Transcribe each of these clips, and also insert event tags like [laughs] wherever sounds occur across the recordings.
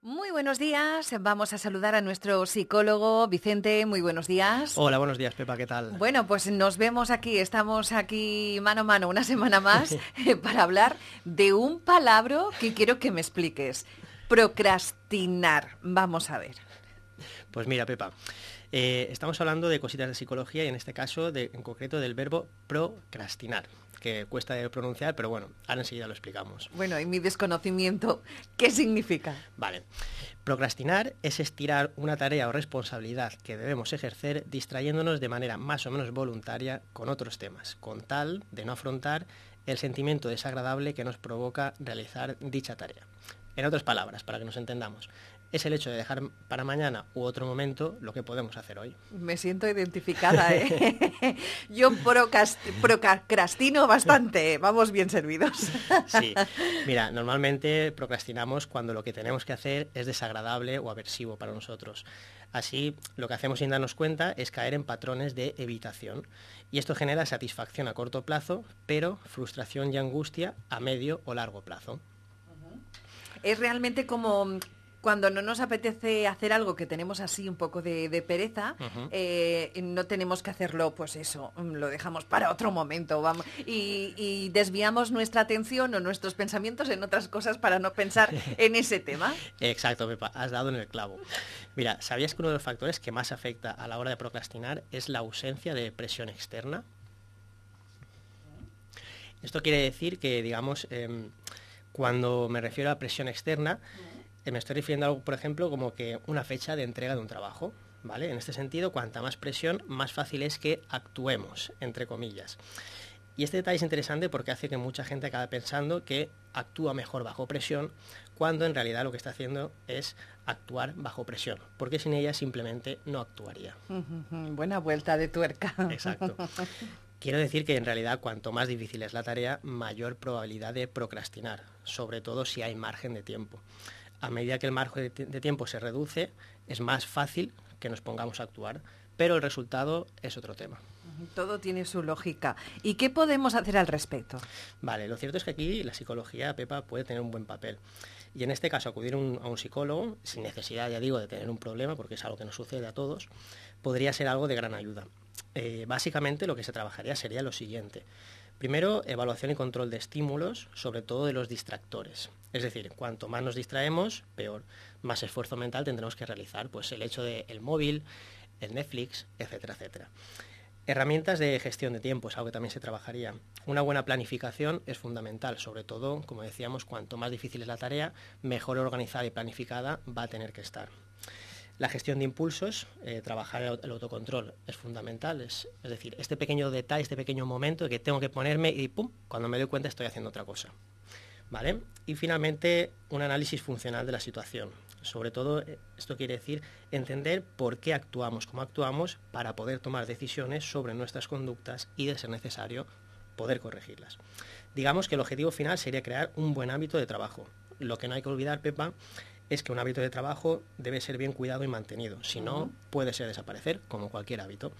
Muy buenos días. Vamos a saludar a nuestro psicólogo Vicente. Muy buenos días. Hola, buenos días, Pepa. ¿Qué tal? Bueno, pues nos vemos aquí. Estamos aquí mano a mano una semana más [laughs] eh, para hablar de un palabra que quiero que me expliques. Procrastinar. Vamos a ver. Pues mira, Pepa. Eh, estamos hablando de cositas de psicología y en este caso, de, en concreto, del verbo procrastinar que cuesta de pronunciar, pero bueno, ahora enseguida lo explicamos. Bueno, y mi desconocimiento, ¿qué significa? Vale. Procrastinar es estirar una tarea o responsabilidad que debemos ejercer distrayéndonos de manera más o menos voluntaria con otros temas, con tal de no afrontar el sentimiento desagradable que nos provoca realizar dicha tarea. En otras palabras, para que nos entendamos, es el hecho de dejar para mañana u otro momento lo que podemos hacer hoy. Me siento identificada, ¿eh? [laughs] Yo procrastino bastante, vamos bien servidos. Sí, mira, normalmente procrastinamos cuando lo que tenemos que hacer es desagradable o aversivo para nosotros. Así, lo que hacemos sin darnos cuenta es caer en patrones de evitación. Y esto genera satisfacción a corto plazo, pero frustración y angustia a medio o largo plazo. Es realmente como cuando no nos apetece hacer algo que tenemos así un poco de, pereza, eh, no tenemos que hacerlo, pues eso, mm, lo dejamos para otro momento, vamos, y, desviamos nuestra atención o nuestros pensamientos en otras cosas para no pensar [laughs] en ese tema. Exacto, Pepa, has dado en el clavo. Mira, ¿sabías que uno de los factores que más afecta a la hora de procrastinar es la ausencia de presión externa? Esto quiere decir que, digamos, em, cuando me refiero a presión externa, me estoy refiriendo a algo, por ejemplo, como que una fecha de entrega de un trabajo. ¿Vale? En este sentido, cuanta más presión, más fácil es que actuemos, entre comillas. Y este detalle es interesante porque hace que mucha gente acabe pensando que actúa mejor bajo presión, cuando en realidad lo que está haciendo es actuar bajo presión, porque sin ella simplemente no actuaría. Buena vuelta de tuerca. Exacto. [laughs] Quiero decir que en realidad cuanto más difícil es la tarea, mayor probabilidad de procrastinar, sobre todo si hay margen de tiempo a medida que el margen de, tiempo se reduce, es más fácil que nos pongamos a actuar, pero el resultado es otro tema. Todo tiene su lógica. ¿Y qué podemos hacer al respecto? Vale, lo cierto es que aquí la psicología, Pepa, puede tener un buen papel. Y en este caso, acudir a un psicólogo, sin necesidad, ya digo, de tener un problema, porque es algo que nos sucede a todos, podría ser algo de gran ayuda. Eh, básicamente lo que se trabajaría sería lo siguiente. Primero, evaluación y control de estímulos, sobre todo de los distractores. Es decir, cuanto más nos distraemos, peor, más esfuerzo mental tendremos que realizar. Pues el hecho del el móvil, el Netflix, etcétera, etcétera. Herramientas de gestión de tiempo es algo que también se trabajaría. Una buena planificación es fundamental, sobre todo, como decíamos, cuanto más difícil es la tarea, mejor organizada y planificada va a tener que estar. La gestión de impulsos, eh, trabajar el, autocontrol es fundamental. Es, decir, este pequeño detalle, este pequeño momento que tengo que ponerme y pum, cuando me doy cuenta estoy haciendo otra cosa. ¿Vale? Y finalmente, un análisis funcional de la situación. Sobre todo, eh, esto quiere decir entender por qué actuamos como actuamos para poder tomar decisiones sobre nuestras conductas y, de ser necesario, poder corregirlas. Digamos que el objetivo final sería crear un buen hábito de trabajo. Lo que no hay que olvidar, Pepa, es que un hábito de trabajo debe ser bien cuidado y mantenido, si no puede ser desaparecer como cualquier hábito.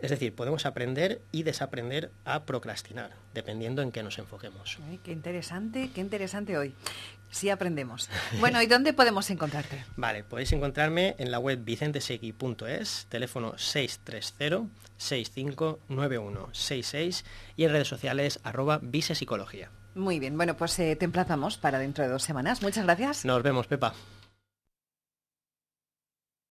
Es decir, podemos aprender y desaprender a procrastinar, dependiendo en qué nos enfoquemos. qué interesante, qué interesante hoy. Sí aprendemos. Bueno, ¿y dónde podemos encontrarte? [laughs] Vale, podéis encontrarme en la web vicentesegui.es, teléfono 630-6591-66 y en redes sociales arroba visepsicología. Muy bien, bueno, pues eh, te emplazamos para dentro de dos semanas. Muchas gracias. Nos vemos, Pepa.